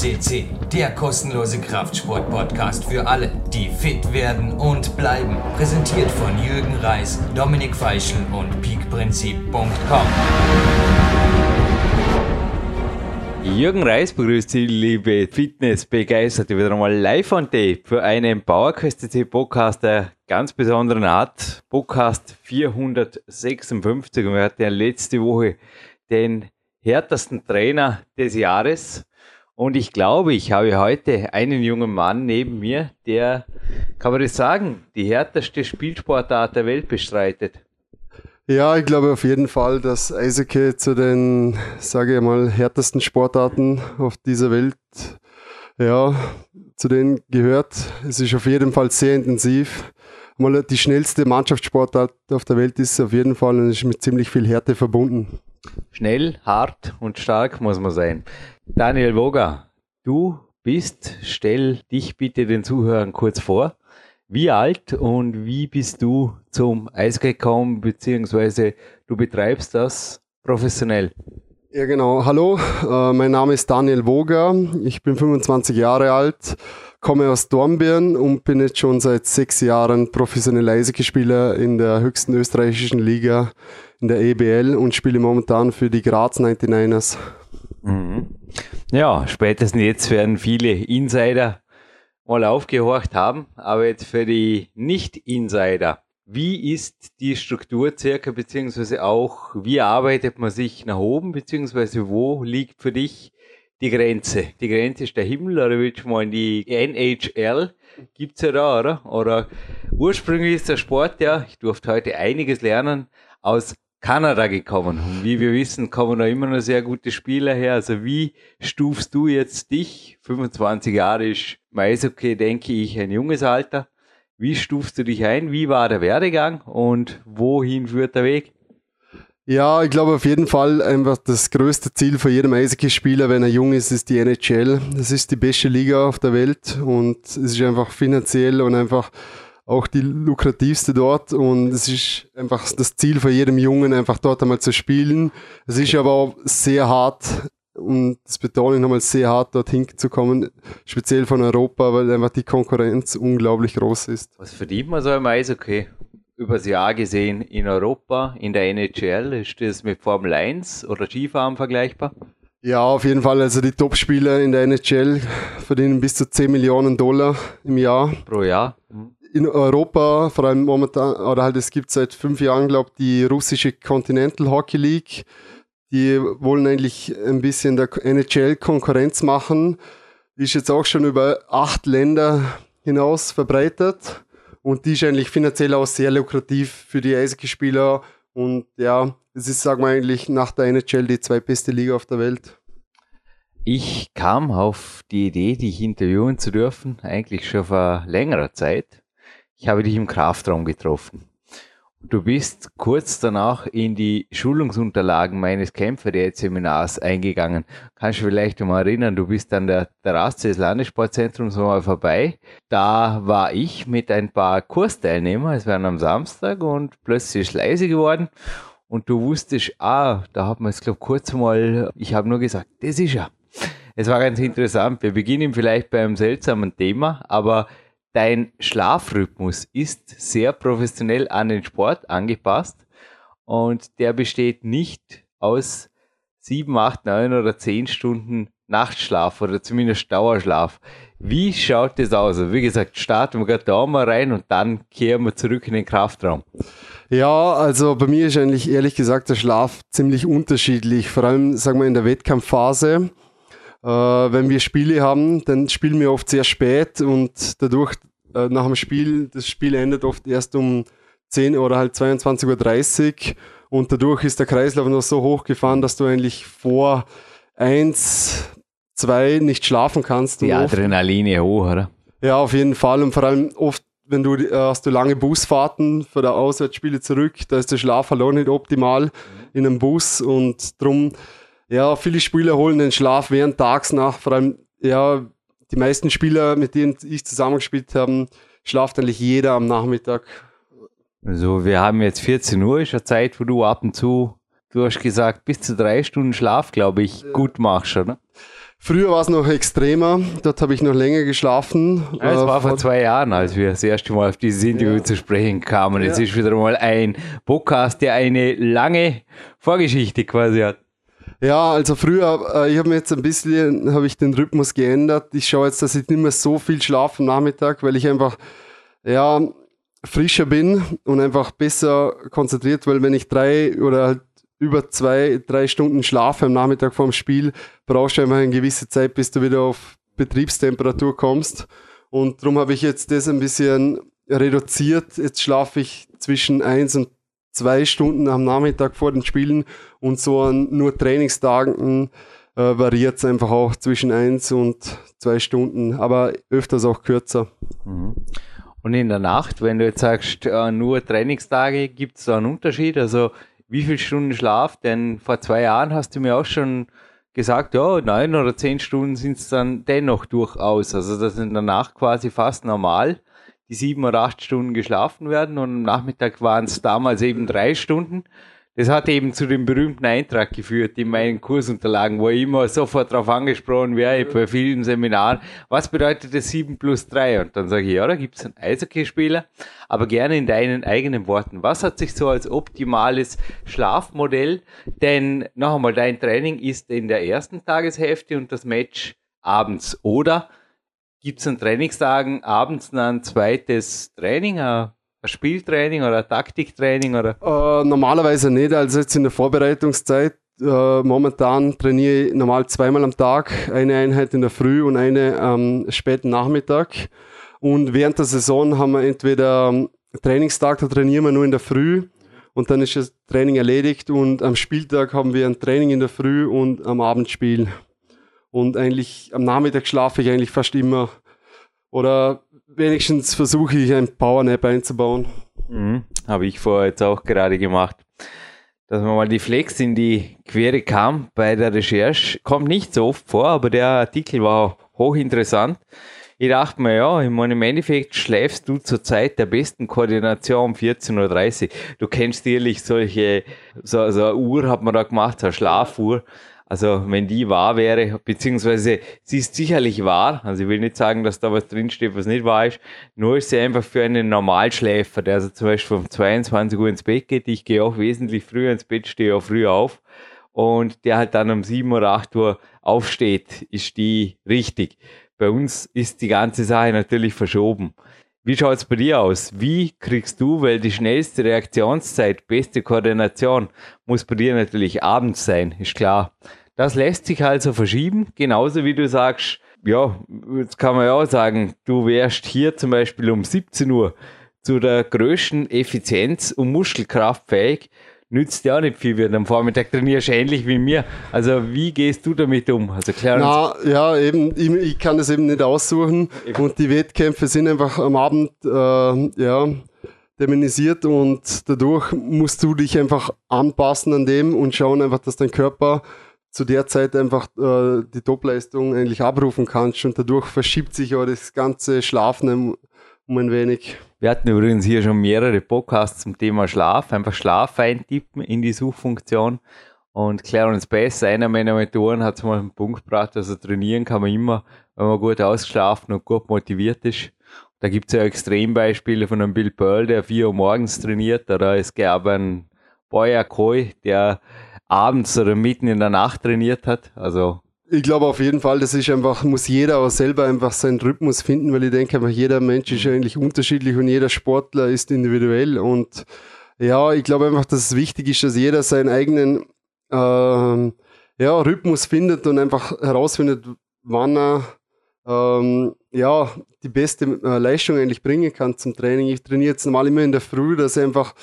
CC, der kostenlose Kraftsport-Podcast für alle, die fit werden und bleiben. Präsentiert von Jürgen Reis, Dominik Feischl und peakprinzip.com. Jürgen Reis begrüßt Sie, liebe Fitnessbegeisterte, wieder einmal live on tape für einen PowerQuest Podcast der ganz besonderen Art. Podcast 456 und wir hatten ja letzte Woche den härtesten Trainer des Jahres. Und ich glaube, ich habe heute einen jungen Mann neben mir, der, kann man das sagen, die härteste Spielsportart der Welt bestreitet. Ja, ich glaube auf jeden Fall, dass Eishockey zu den, sage ich mal, härtesten Sportarten auf dieser Welt, ja, zu denen gehört. Es ist auf jeden Fall sehr intensiv. Mal die schnellste Mannschaftssportart auf der Welt ist auf jeden Fall und ist mit ziemlich viel Härte verbunden. Schnell, hart und stark muss man sein. Daniel Woga, du bist, stell dich bitte den Zuhörern kurz vor. Wie alt und wie bist du zum Eishockey gekommen, beziehungsweise du betreibst das professionell? Ja, genau. Hallo, äh, mein Name ist Daniel Woger. Ich bin 25 Jahre alt, komme aus Dornbirn und bin jetzt schon seit sechs Jahren professioneller Eishockeyspieler in der höchsten österreichischen Liga, in der EBL und spiele momentan für die Graz 99ers. Mhm. Ja, spätestens jetzt werden viele Insider mal aufgehorcht haben, aber jetzt für die Nicht-Insider wie ist die Struktur circa, beziehungsweise auch, wie arbeitet man sich nach oben, beziehungsweise wo liegt für dich die Grenze? Die Grenze ist der Himmel, oder willst du mal in die NHL? Gibt's ja da, oder? Oder ursprünglich ist der Sport ja, ich durfte heute einiges lernen, aus Kanada gekommen. Und wie wir wissen, kommen da immer noch sehr gute Spieler her. Also wie stufst du jetzt dich? 25 Jahre ist okay, denke ich, ein junges Alter. Wie stufst du dich ein? Wie war der Werdegang und wohin führt der Weg? Ja, ich glaube auf jeden Fall einfach das größte Ziel für jedem Eishockey-Spieler, wenn er jung ist, ist die NHL. Das ist die beste Liga auf der Welt und es ist einfach finanziell und einfach auch die lukrativste dort und es ist einfach das Ziel für jedem Jungen, einfach dort einmal zu spielen. Es ist aber auch sehr hart und das betone ich nochmal sehr hart, dorthin zu kommen, speziell von Europa, weil einfach die Konkurrenz unglaublich groß ist. Was verdient man so im Eishockey? Übers Jahr gesehen in Europa, in der NHL, ist das mit Formel 1 oder Skifahren vergleichbar? Ja, auf jeden Fall. Also die Top-Spieler in der NHL verdienen bis zu 10 Millionen Dollar im Jahr. Pro Jahr? In Europa, vor allem momentan, oder halt es gibt seit fünf Jahren, glaube ich, die russische Continental Hockey League die wollen eigentlich ein bisschen der NHL Konkurrenz machen. Ist jetzt auch schon über acht Länder hinaus verbreitet und die ist eigentlich finanziell auch sehr lukrativ für die Eishockeyspieler und ja, es ist, sagen wir eigentlich, nach der NHL die zweitbeste Liga auf der Welt. Ich kam auf die Idee, dich interviewen zu dürfen, eigentlich schon vor längerer Zeit. Ich habe dich im Kraftraum getroffen. Du bist kurz danach in die Schulungsunterlagen meines Kämpferdiät-Seminars eingegangen. Kannst du vielleicht mal erinnern, du bist an der Terrasse des Landessportzentrums mal vorbei. Da war ich mit ein paar Kursteilnehmern, es waren am Samstag und plötzlich ist leise geworden. Und du wusstest, ah, da hat man es, glaube kurz mal, ich habe nur gesagt, das ist er. Es war ganz interessant. Wir beginnen vielleicht bei einem seltsamen Thema, aber dein Schlafrhythmus ist sehr professionell an den Sport angepasst und der besteht nicht aus sieben, acht, neun oder zehn Stunden Nachtschlaf oder zumindest Dauerschlaf. Wie schaut das aus? Also wie gesagt, starten wir gerade da mal rein und dann kehren wir zurück in den Kraftraum. Ja, also bei mir ist eigentlich ehrlich gesagt der Schlaf ziemlich unterschiedlich, vor allem sagen wir in der Wettkampfphase. Äh, wenn wir Spiele haben, dann spielen wir oft sehr spät und dadurch äh, nach dem Spiel, das Spiel endet oft erst um 10 oder halt 22.30 Uhr und dadurch ist der Kreislauf noch so hochgefahren, dass du eigentlich vor 1, 2 nicht schlafen kannst. Die Adrenaline hoch, oder? Ja, auf jeden Fall und vor allem oft wenn du äh, hast du lange Busfahrten für der Auswärtsspiele zurück, da ist der Schlaf halt auch nicht optimal in einem Bus und drum ja, viele Spieler holen den Schlaf während tags nach, vor allem, ja, die meisten Spieler, mit denen ich zusammengespielt habe, schlaft eigentlich jeder am Nachmittag. Also wir haben jetzt 14 Uhr, ist eine Zeit, wo du ab und zu, du hast gesagt, bis zu drei Stunden Schlaf, glaube ich, gut machst, oder? Früher war es noch extremer, dort habe ich noch länger geschlafen. Ja, es war vor zwei Jahren, als wir das erste Mal auf dieses Interview ja. zu sprechen kamen. Ja. ist wieder mal ein Podcast, der eine lange Vorgeschichte quasi hat. Ja, also früher, äh, ich habe mir jetzt ein bisschen, habe ich den Rhythmus geändert. Ich schaue jetzt, dass ich nicht mehr so viel schlafe am Nachmittag, weil ich einfach, ja, frischer bin und einfach besser konzentriert, weil wenn ich drei oder halt über zwei, drei Stunden Schlaf am Nachmittag vorm Spiel, brauchst du einfach eine gewisse Zeit, bis du wieder auf Betriebstemperatur kommst. Und darum habe ich jetzt das ein bisschen reduziert. Jetzt schlafe ich zwischen eins und zwei Stunden am Nachmittag vor den Spielen und so an nur Trainingstagen äh, variiert es einfach auch zwischen eins und zwei Stunden, aber öfters auch kürzer. Mhm. Und in der Nacht, wenn du jetzt sagst, äh, nur Trainingstage, gibt es da einen Unterschied? Also wie viele Stunden Schlaf? Denn vor zwei Jahren hast du mir auch schon gesagt, ja, neun oder zehn Stunden sind es dann dennoch durchaus. Also das ist in der Nacht quasi fast normal, die sieben oder acht Stunden geschlafen werden und am Nachmittag waren es damals eben drei Stunden. Das hat eben zu dem berühmten Eintrag geführt in meinen Kursunterlagen, wo ich immer sofort darauf angesprochen werde, bei vielen Seminaren, was bedeutet das 7 plus 3? Und dann sage ich, ja, da gibt es einen Eishockeyspieler, aber gerne in deinen eigenen Worten. Was hat sich so als optimales Schlafmodell? Denn noch einmal, dein Training ist in der ersten Tageshälfte und das Match abends. Oder gibt es an Trainingstagen abends ein zweites Training, ein Spieltraining oder ein Taktiktraining? Oder? Äh, normalerweise nicht. Also jetzt in der Vorbereitungszeit. Äh, momentan trainiere ich normal zweimal am Tag. Eine Einheit in der Früh und eine am späten Nachmittag. Und während der Saison haben wir entweder ähm, Trainingstag, da trainieren wir nur in der Früh und dann ist das Training erledigt und am Spieltag haben wir ein Training in der Früh und am Abendspiel. Und eigentlich am Nachmittag schlafe ich eigentlich fast immer. Oder wenigstens versuche ich ein Powernap einzubauen. Mhm. Habe ich vorher jetzt auch gerade gemacht. Dass man mal die Flex in die Quere kam bei der Recherche. Kommt nicht so oft vor, aber der Artikel war hochinteressant. Ich dachte mir, ja, ich meine, im Endeffekt schläfst du zur Zeit der besten Koordination um 14.30 Uhr. Du kennst sicherlich solche, so, so eine Uhr hat man da gemacht, so eine Schlafuhr. Also wenn die wahr wäre, beziehungsweise sie ist sicherlich wahr, also ich will nicht sagen, dass da was drinsteht, was nicht wahr ist, nur ist sie einfach für einen Normalschläfer, der also zum Beispiel um 22 Uhr ins Bett geht, ich gehe auch wesentlich früher ins Bett, stehe auch früher auf und der halt dann um 7 oder 8 Uhr aufsteht, ist die richtig. Bei uns ist die ganze Sache natürlich verschoben. Wie schaut's bei dir aus? Wie kriegst du, weil die schnellste Reaktionszeit, beste Koordination muss bei dir natürlich abends sein, ist klar. Das lässt sich also verschieben, genauso wie du sagst, ja, jetzt kann man ja auch sagen, du wärst hier zum Beispiel um 17 Uhr zu der größten Effizienz und Muskelkraft fähig, nützt ja auch nicht viel, wenn du am Vormittag trainierst, ähnlich wie mir. Also wie gehst du damit um? Also klar. Na, ja, eben, ich, ich, kann das eben nicht aussuchen eben. und die Wettkämpfe sind einfach am Abend, äh, ja, dämonisiert und dadurch musst du dich einfach anpassen an dem und schauen einfach, dass dein Körper zu der Zeit einfach äh, die Topleistung eigentlich abrufen kannst und dadurch verschiebt sich auch das ganze Schlafen um ein wenig. Wir hatten übrigens hier schon mehrere Podcasts zum Thema Schlaf, einfach Schlaf eintippen in die Suchfunktion und Clarence Bass, einer meiner Mentoren, hat mal einen Punkt gebracht, also trainieren kann man immer, wenn man gut ausgeschlafen und gut motiviert ist. Da gibt es ja Extrembeispiele von einem Bill Pearl, der 4 Uhr morgens trainiert, oder es gab einen Boyer Koi, der abends oder mitten in der Nacht trainiert hat. Also ich glaube auf jeden Fall, das ist einfach, muss jeder auch selber einfach seinen Rhythmus finden, weil ich denke einfach, jeder Mensch ist eigentlich unterschiedlich und jeder Sportler ist individuell und ja, ich glaube einfach, dass es wichtig ist, dass jeder seinen eigenen ähm, ja, Rhythmus findet und einfach herausfindet, wann er ähm, ja, die beste äh, Leistung eigentlich bringen kann zum Training. Ich trainiere jetzt normal immer in der Früh, dass ich einfach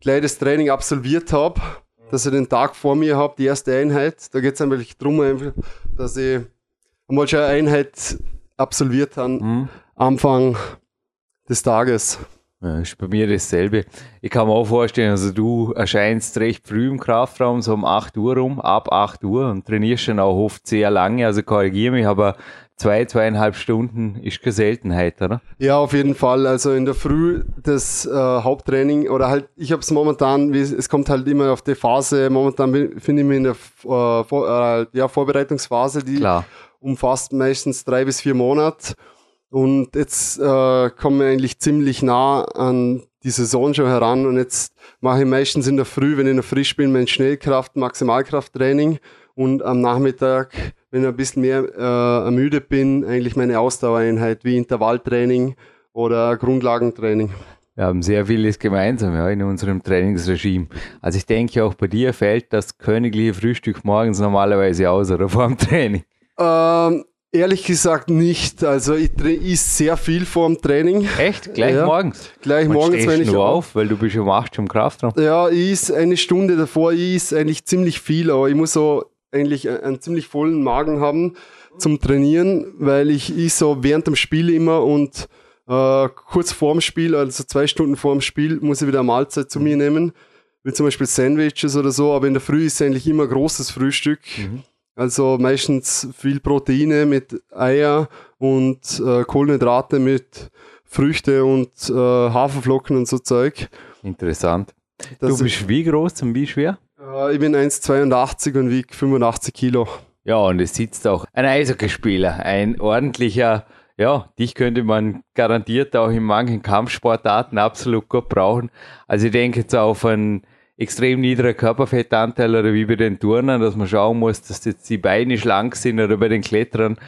gleich das Training absolviert habe dass ich den Tag vor mir habe, die erste Einheit. Da geht es einfach darum, dass ich einmal schon eine Einheit absolviert habe, mhm. Anfang des Tages. Ja, ist bei mir dasselbe. Ich kann mir auch vorstellen, also du erscheinst recht früh im Kraftraum, so um 8 Uhr rum, ab 8 Uhr und trainierst dann auch oft sehr lange, also korrigiere mich, aber zwei, zweieinhalb Stunden ist keine Seltenheit, oder? Ja, auf jeden Fall. Also in der Früh das äh, Haupttraining oder halt, ich habe es momentan, wie, es kommt halt immer auf die Phase, momentan finde ich mich in der äh, vor, äh, ja, Vorbereitungsphase, die Klar. umfasst meistens drei bis vier Monate. Und jetzt äh, kommen wir eigentlich ziemlich nah an die Saison schon heran. Und jetzt mache ich meistens in der Früh, wenn ich noch frisch bin, mein Schnellkraft-, Maximalkrafttraining. Und am Nachmittag, wenn ich ein bisschen mehr äh, ermüdet bin, eigentlich meine Ausdauereinheit wie Intervalltraining oder Grundlagentraining. Wir haben sehr vieles gemeinsam ja, in unserem Trainingsregime. Also ich denke auch bei dir fällt das königliche Frühstück morgens normalerweise aus oder vor dem Training. Ähm, ehrlich gesagt nicht. Also ich esse sehr viel vor dem Training. Echt? Gleich ja, morgens? Gleich Und morgens, wenn ich nur auf, weil du bist um 8 im Kraftraum. Ja, ich esse eine Stunde davor, ich esse eigentlich ziemlich viel, aber ich muss so eigentlich einen ziemlich vollen Magen haben zum Trainieren, weil ich esse so während dem Spiel immer und äh, kurz vorm Spiel, also zwei Stunden vorm Spiel, muss ich wieder eine Mahlzeit zu mir nehmen, wie zum Beispiel Sandwiches oder so, aber in der Früh ist eigentlich immer großes Frühstück. Mhm. Also meistens viel Proteine mit Eier und äh, Kohlenhydrate mit Früchte und äh, Haferflocken und so Zeug. Interessant. Das du bist wie groß und wie schwer? Äh, ich bin 1,82 und wiege 85 Kilo. Ja, und es sitzt auch ein Eishockeyspieler, ein ordentlicher ja, dich könnte man garantiert auch in manchen Kampfsportarten absolut gut brauchen. Also ich denke jetzt auf einen extrem niedrigen Körperfettanteil oder wie bei den Turnern, dass man schauen muss, dass jetzt die Beine schlank sind oder bei den Klettern.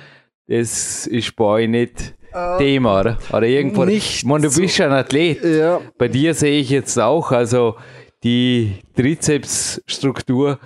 Das ist bei euch nicht äh, Thema, oder? Oder irgendwo. Nicht ich meine, du bist so, ein Athlet. Ja. Bei dir sehe ich jetzt auch, also die Trizepsstruktur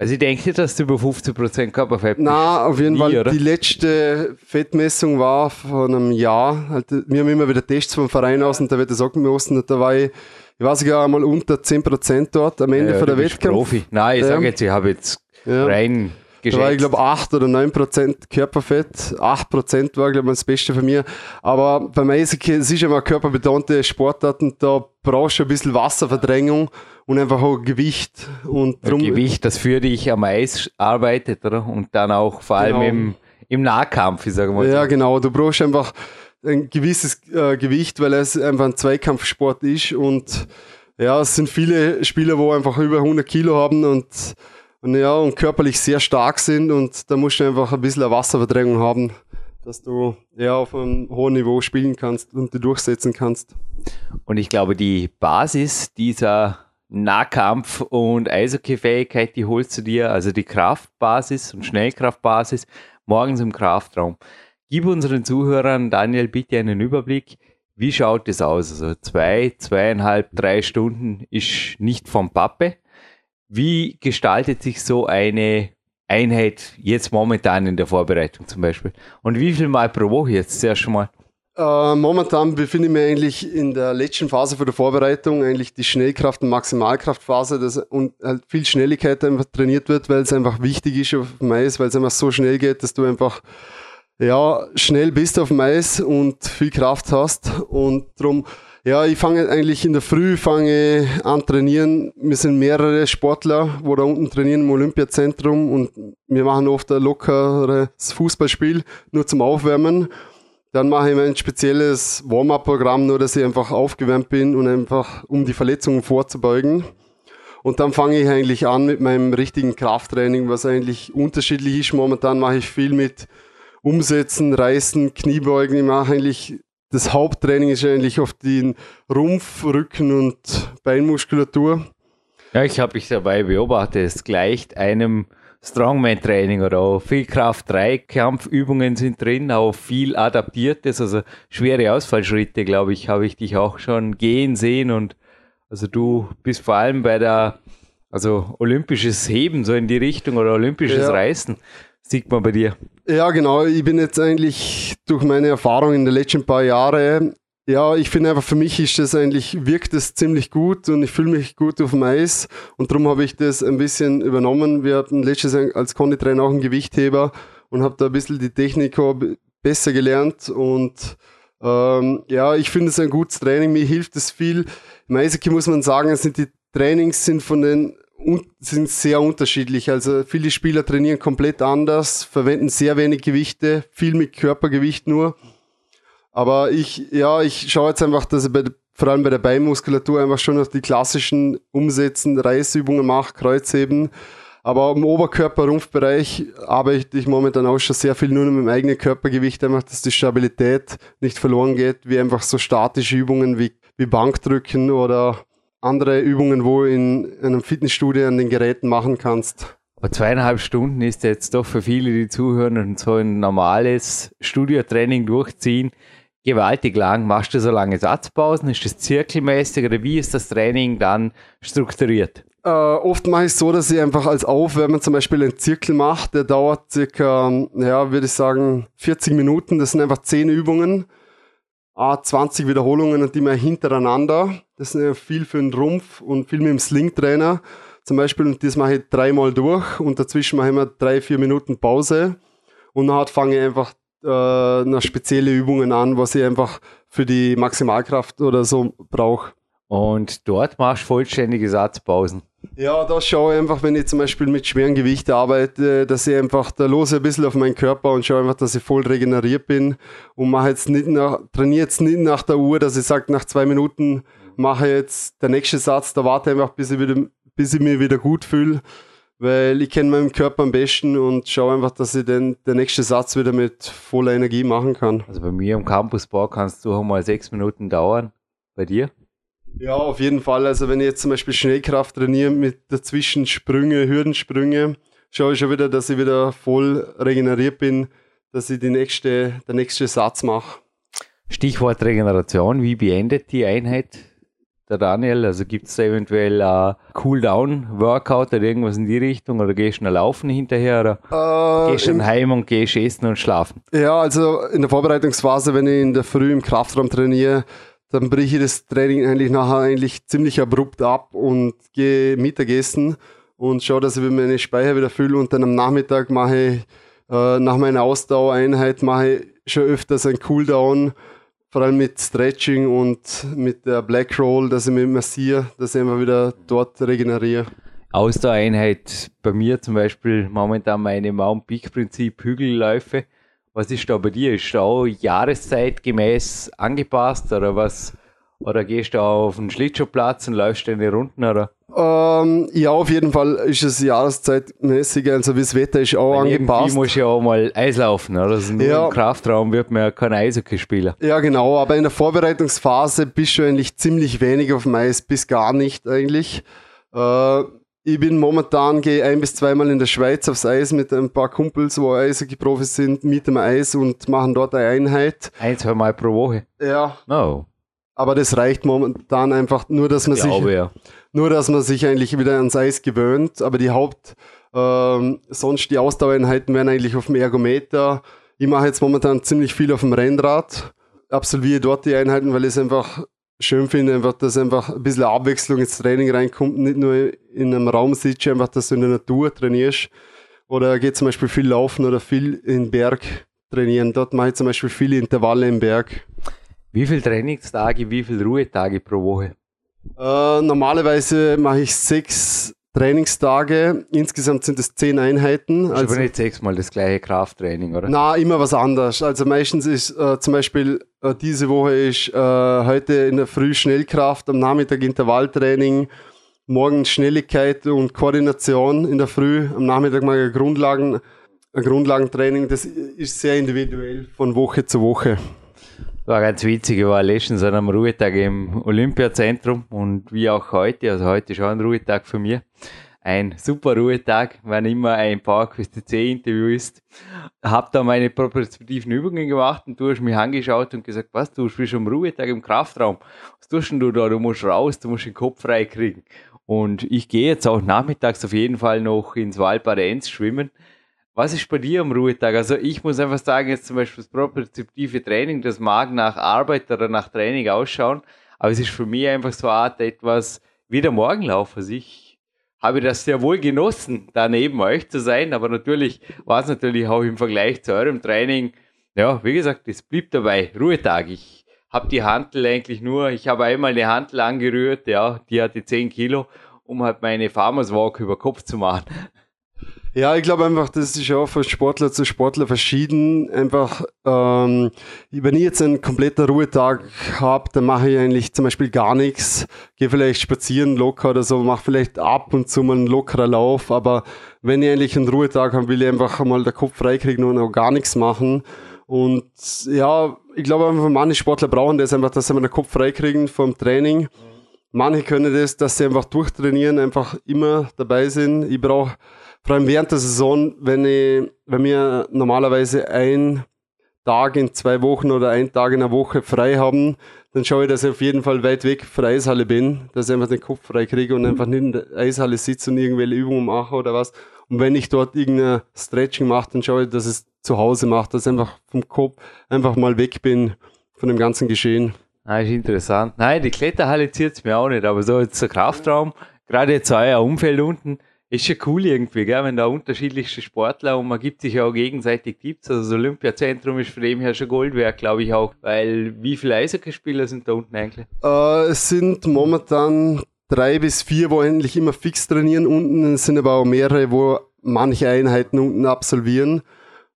also ich denke nicht, dass du über 50% Körperfett bist. Nein, auf jeden Nie, Fall. Oder? Die letzte Fettmessung war vor einem Jahr. Halt, wir haben immer wieder Tests vom Verein aus und da wird das auch gemessen. Und da war ich, ich war sogar einmal unter 10% dort am Ende ja, von der Wettkampf. Profi. Nein, ich sage jetzt, ich habe jetzt ja. rein geschätzt. Da war ich glaube 8 oder 9% Körperfett. 8% war glaube ich das Beste für mich. Aber beim Eishockey, es ist ja mal körperbetonte Sportarten, da brauchst du ein bisschen Wasserverdrängung und einfach auch Gewicht. Und drum Gewicht, das für dich am Eis arbeitet, oder? Und dann auch vor allem genau. im, im Nahkampf, ich sage mal. Ja, so. genau. Du brauchst einfach ein gewisses äh, Gewicht, weil es einfach ein Zweikampfsport ist und ja, es sind viele Spieler, wo einfach über 100 Kilo haben und, und ja, und körperlich sehr stark sind und da musst du einfach ein bisschen eine Wasserverdrängung haben, dass du ja auf einem hohen Niveau spielen kannst und die durchsetzen kannst. Und ich glaube, die Basis dieser Nahkampf- und Eishockey-Fähigkeit, die holst du dir, also die Kraftbasis und Schnellkraftbasis, morgens im Kraftraum. Gib unseren Zuhörern, Daniel, bitte einen Überblick. Wie schaut es aus? Also zwei, zweieinhalb, drei Stunden ist nicht vom Pappe. Wie gestaltet sich so eine Einheit jetzt momentan in der Vorbereitung zum Beispiel? Und wie viel Mal pro Woche jetzt zuerst schon mal? Äh, momentan befinde ich mich eigentlich in der letzten Phase für die Vorbereitung, eigentlich die Schnellkraft- und Maximalkraftphase, dass und halt viel Schnelligkeit einfach trainiert wird, weil es einfach wichtig ist auf dem Eis, weil es einfach so schnell geht, dass du einfach ja, schnell bist auf dem Eis und viel Kraft hast. Und darum, ja, ich fange eigentlich in der Früh fange an trainieren. Wir sind mehrere Sportler, wo da unten trainieren im Olympiazentrum und wir machen oft ein lockeres Fußballspiel, nur zum Aufwärmen. Dann mache ich mein spezielles Warm-up-Programm, nur dass ich einfach aufgewärmt bin und einfach, um die Verletzungen vorzubeugen. Und dann fange ich eigentlich an mit meinem richtigen Krafttraining, was eigentlich unterschiedlich ist. Momentan mache ich viel mit Umsetzen, Reißen, Kniebeugen. Ich mache eigentlich, das Haupttraining ist eigentlich auf den Rumpf, Rücken und Beinmuskulatur. Ja, ich habe mich dabei beobachtet. Es gleicht einem Strongman-Training oder auch viel Kraft-3-Kampfübungen sind drin, auch viel Adaptiertes, also schwere Ausfallschritte, glaube ich, habe ich dich auch schon gehen sehen und also du bist vor allem bei der, also olympisches Heben, so in die Richtung oder olympisches ja. Reißen, sieht man bei dir. Ja, genau. Ich bin jetzt eigentlich durch meine Erfahrung in den letzten paar Jahren ja, ich finde einfach für mich ist das eigentlich, wirkt das ziemlich gut und ich fühle mich gut auf dem Eis und darum habe ich das ein bisschen übernommen. Wir hatten letztes Jahr als Konditrainer auch einen Gewichtheber und habe da ein bisschen die Technik besser gelernt und ähm, ja, ich finde es ein gutes Training, mir hilft es viel. Im Eishockey muss man sagen, sind die Trainings sind von den sind sehr unterschiedlich. Also viele Spieler trainieren komplett anders, verwenden sehr wenig Gewichte, viel mit Körpergewicht nur. Aber ich, ja, ich schaue jetzt einfach, dass ich bei, vor allem bei der Beinmuskulatur einfach schon noch die klassischen Umsetzen, Reißübungen mache, Kreuzheben. Aber im Oberkörper-Rumpfbereich arbeite ich momentan auch schon sehr viel nur mit dem eigenen Körpergewicht, einfach, dass die Stabilität nicht verloren geht, wie einfach so statische Übungen wie, wie Bankdrücken oder andere Übungen, wo in einem Fitnessstudio an den Geräten machen kannst. Aber zweieinhalb Stunden ist jetzt doch für viele, die zuhören und so ein normales Studiotraining durchziehen, gewaltig lang. Machst du so lange Satzpausen? Ist das zirkelmäßig oder wie ist das Training dann strukturiert? Äh, oft mache ich es so, dass ich einfach als Aufwärmen zum Beispiel einen Zirkel mache, der dauert circa, ja, würde ich sagen, 40 Minuten. Das sind einfach 10 Übungen, 20 Wiederholungen und die mal hintereinander. Das ist viel für den Rumpf und viel mit dem Sling-Trainer zum Beispiel. Und das mache ich dreimal durch und dazwischen mache ich immer drei, vier Minuten Pause. Und dann fange ich einfach äh, noch spezielle Übungen an, was ich einfach für die Maximalkraft oder so brauche. Und dort machst du vollständige Satzpausen. Ja, da schaue ich einfach, wenn ich zum Beispiel mit schweren Gewichten arbeite, dass ich einfach, da lose ein bisschen auf meinen Körper und schaue einfach, dass ich voll regeneriert bin und mache jetzt nicht nach, trainiere jetzt nicht nach der Uhr, dass ich sage, nach zwei Minuten mache jetzt der nächste Satz, da warte ich einfach, bis ich, wieder, bis ich mich wieder gut fühle, weil ich kenne meinen Körper am besten und schaue einfach, dass ich den, den nächsten Satz wieder mit voller Energie machen kann. Also bei mir am Campusbau kannst du auch mal sechs Minuten dauern. Bei dir? Ja, auf jeden Fall. Also wenn ich jetzt zum Beispiel Schnellkraft trainiere mit dazwischen Sprünge, Hürdensprünge, schaue ich schon wieder, dass ich wieder voll regeneriert bin, dass ich die nächste, der nächste Satz mache. Stichwort Regeneration, wie beendet die Einheit der Daniel? Also gibt es da eventuell ein Cool-Down-Workout oder irgendwas in die Richtung oder gehst du noch laufen hinterher oder äh, gehst du dann heim und gehst essen und schlafen? Ja, also in der Vorbereitungsphase, wenn ich in der Früh im Kraftraum trainiere, dann breche ich das Training eigentlich nachher eigentlich ziemlich abrupt ab und gehe Mittagessen und schaue, dass ich meine Speicher wieder fülle und dann am Nachmittag mache ich äh, nach meiner Ausdauereinheit mache ich schon öfters ein Cooldown, vor allem mit Stretching und mit der Black Roll, dass ich mich massiere, dass ich immer wieder dort regeneriere. Ausdauereinheit bei mir zum Beispiel momentan meine Mount Peak Prinzip Hügelläufe was ist da bei dir? Ist da auch jahreszeitgemäß angepasst oder was? Oder gehst du auf den Schlittschuhplatz und läufst deine Runden? Oder? Ähm, ja, auf jeden Fall ist es jahreszeitmäßig. Also, wie das Wetter ist auch Weil angepasst. Irgendwie muss ja auch mal Eis laufen, oder? Also nur ja. im Kraftraum wird man ja kein Eishockey spielen. Ja, genau. Aber in der Vorbereitungsphase bist du eigentlich ziemlich wenig auf dem Eis, bis gar nicht eigentlich. Äh, ich bin momentan, gehe ein bis zweimal in der Schweiz aufs Eis mit ein paar Kumpels, wo Eishockey-Profis sind, mieten wir Eis und machen dort eine Einheit. Ein, zwei Mal pro Woche? Ja. Oh. Aber das reicht momentan einfach nur, dass man sich, ja. Nur, dass man sich eigentlich wieder ans Eis gewöhnt. Aber die Haupt, ähm, sonst die Ausdauereinheiten werden eigentlich auf dem Ergometer. Ich mache jetzt momentan ziemlich viel auf dem Rennrad, absolviere dort die Einheiten, weil es einfach schön finde, einfach, dass einfach ein bisschen Abwechslung ins Training reinkommt, nicht nur in einem Raum sitzt, einfach, dass du in der Natur trainierst. Oder geht zum Beispiel viel laufen oder viel in Berg trainieren. Dort mache ich zum Beispiel viele Intervalle im Berg. Wie viele Trainingstage, wie viele Ruhetage pro Woche? Äh, normalerweise mache ich sechs Trainingstage. Insgesamt sind es zehn Einheiten. Ist also, aber nicht sechsmal das gleiche Krafttraining, oder? Na, immer was anderes. Also meistens ist äh, zum Beispiel äh, diese Woche ist äh, heute in der Früh Schnellkraft, am Nachmittag Intervalltraining, morgen Schnelligkeit und Koordination in der Früh, am Nachmittag mal Grundlagen, ein Grundlagentraining. Das ist sehr individuell von Woche zu Woche. War ganz witzig, ich war letztens an einem Ruhetag im Olympiazentrum und wie auch heute, also heute auch ein Ruhetag für mich. Ein super Ruhetag, wenn immer ein PowerQuest TC Interview ist. Hab da meine propriozeptiven Übungen gemacht und du hast mich angeschaut und gesagt, was, du bist am Ruhetag im Kraftraum. Was tust du da? Du musst raus, du musst den Kopf frei kriegen. Und ich gehe jetzt auch nachmittags auf jeden Fall noch ins Waldbad Enz schwimmen was ist bei dir am Ruhetag? Also ich muss einfach sagen, jetzt zum Beispiel das propriozeptive Training, das mag nach Arbeit oder nach Training ausschauen, aber es ist für mich einfach so eine Art etwas wie der Morgenlauf. Also ich habe das sehr wohl genossen, da neben euch zu sein, aber natürlich war es natürlich auch im Vergleich zu eurem Training, ja, wie gesagt, es blieb dabei, Ruhetag. Ich habe die Hantel eigentlich nur, ich habe einmal eine Hantel angerührt, ja, die hatte 10 Kilo, um halt meine Farmers Walk über Kopf zu machen. Ja, ich glaube einfach, das ist auch von Sportler zu Sportler verschieden. Einfach, ähm, wenn ich jetzt einen kompletten Ruhetag habe, dann mache ich eigentlich zum Beispiel gar nichts. Gehe vielleicht spazieren locker oder so, mache vielleicht ab und zu mal einen lockeren Lauf. Aber wenn ich eigentlich einen Ruhetag habe, will ich einfach mal den Kopf freikriegen und auch gar nichts machen. Und ja, ich glaube einfach, manche Sportler brauchen das einfach, dass sie mal den Kopf freikriegen vom Training. Manche können das, dass sie einfach durchtrainieren, einfach immer dabei sind. Ich brauche vor allem während der Saison, wenn, ich, wenn wir normalerweise ein Tag in zwei Wochen oder ein Tag in einer Woche frei haben, dann schaue ich, dass ich auf jeden Fall weit weg von der Eishalle bin, dass ich einfach den Kopf frei kriege und einfach nicht in der Eishalle sitze und irgendwelche Übungen mache oder was. Und wenn ich dort irgendein Stretching mache, dann schaue ich, dass ich es zu Hause mache, dass ich einfach vom Kopf einfach mal weg bin von dem ganzen Geschehen. Ah, ist interessant. Nein, die Kletterhalle zieht es mir auch nicht, aber so jetzt der Kraftraum, gerade jetzt euer Umfeld unten, ist schon cool irgendwie, gell? wenn da unterschiedlichste Sportler und man gibt sich ja auch gegenseitig Tipps. Also das Olympiazentrum ist für dem her schon Gold wert, glaube ich auch. Weil wie viele Eishockeyspieler sind da unten eigentlich? Äh, es sind momentan drei bis vier, wo endlich immer fix trainieren unten. Es sind aber auch mehrere, wo manche Einheiten unten absolvieren.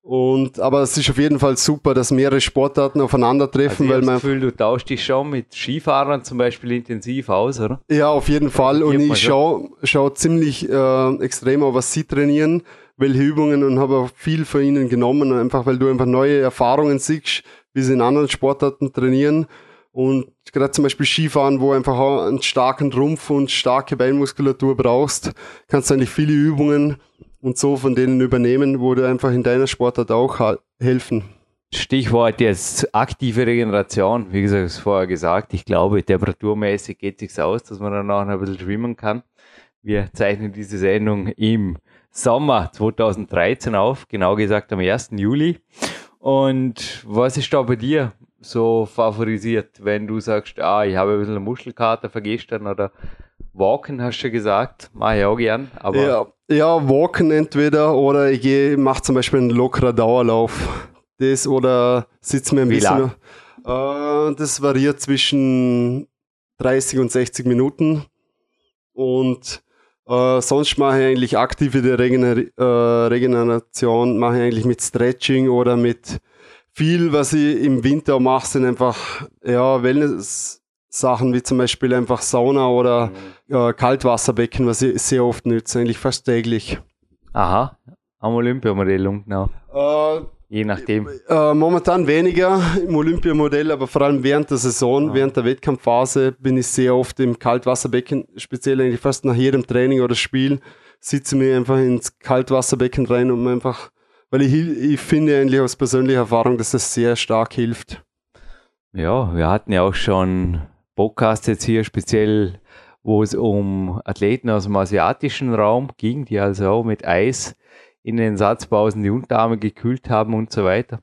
Und, aber es ist auf jeden Fall super, dass mehrere Sportarten aufeinandertreffen, also weil man. Das Gefühl, du tauschst dich schon mit Skifahrern zum Beispiel intensiv aus, oder? Ja, auf jeden Fall. Und ich schaue schau ziemlich äh, extrem auf, was sie trainieren, welche Übungen und habe auch viel von ihnen genommen, einfach weil du einfach neue Erfahrungen siehst, wie sie in anderen Sportarten trainieren. Und gerade zum Beispiel Skifahren, wo einfach auch einen starken Rumpf und starke Beinmuskulatur brauchst, kannst du eigentlich viele Übungen und so von denen übernehmen, wo du einfach in deiner Sportart auch helfen. Stichwort jetzt aktive Regeneration. Wie gesagt, ich vorher gesagt, ich glaube, temperaturmäßig geht es sich aus, dass man dann auch ein bisschen schwimmen kann. Wir zeichnen diese Sendung im Sommer 2013 auf, genau gesagt am 1. Juli. Und was ist da bei dir so favorisiert, wenn du sagst, ah, ich habe ein bisschen eine Muskelkater vergestern oder Walken hast du gesagt, mache ich auch gern. Aber ja, ja, Walken entweder oder ich gehe, mache zum Beispiel einen lockeren Dauerlauf. Das oder sitze mir ein Wie bisschen. Äh, das variiert zwischen 30 und 60 Minuten. Und äh, sonst mache ich eigentlich aktive Regener äh, Regeneration, mache ich eigentlich mit Stretching oder mit viel, was ich im Winter mache, sind einfach ja, Wellness Sachen wie zum Beispiel einfach Sauna oder mhm. äh, Kaltwasserbecken, was ich sehr oft nütze, eigentlich fast täglich. Aha, am Olympiamodell unten auch. Äh, Je nachdem. Äh, momentan weniger im Olympiamodell, aber vor allem während der Saison, ja. während der Wettkampfphase bin ich sehr oft im Kaltwasserbecken, speziell eigentlich fast nach jedem Training oder Spiel, sitze mir einfach ins Kaltwasserbecken rein, um einfach, weil ich, ich finde eigentlich aus persönlicher Erfahrung, dass das sehr stark hilft. Ja, wir hatten ja auch schon Podcast jetzt hier speziell, wo es um Athleten aus dem asiatischen Raum ging, die also auch mit Eis in den Satzpausen die Unterarme gekühlt haben und so weiter.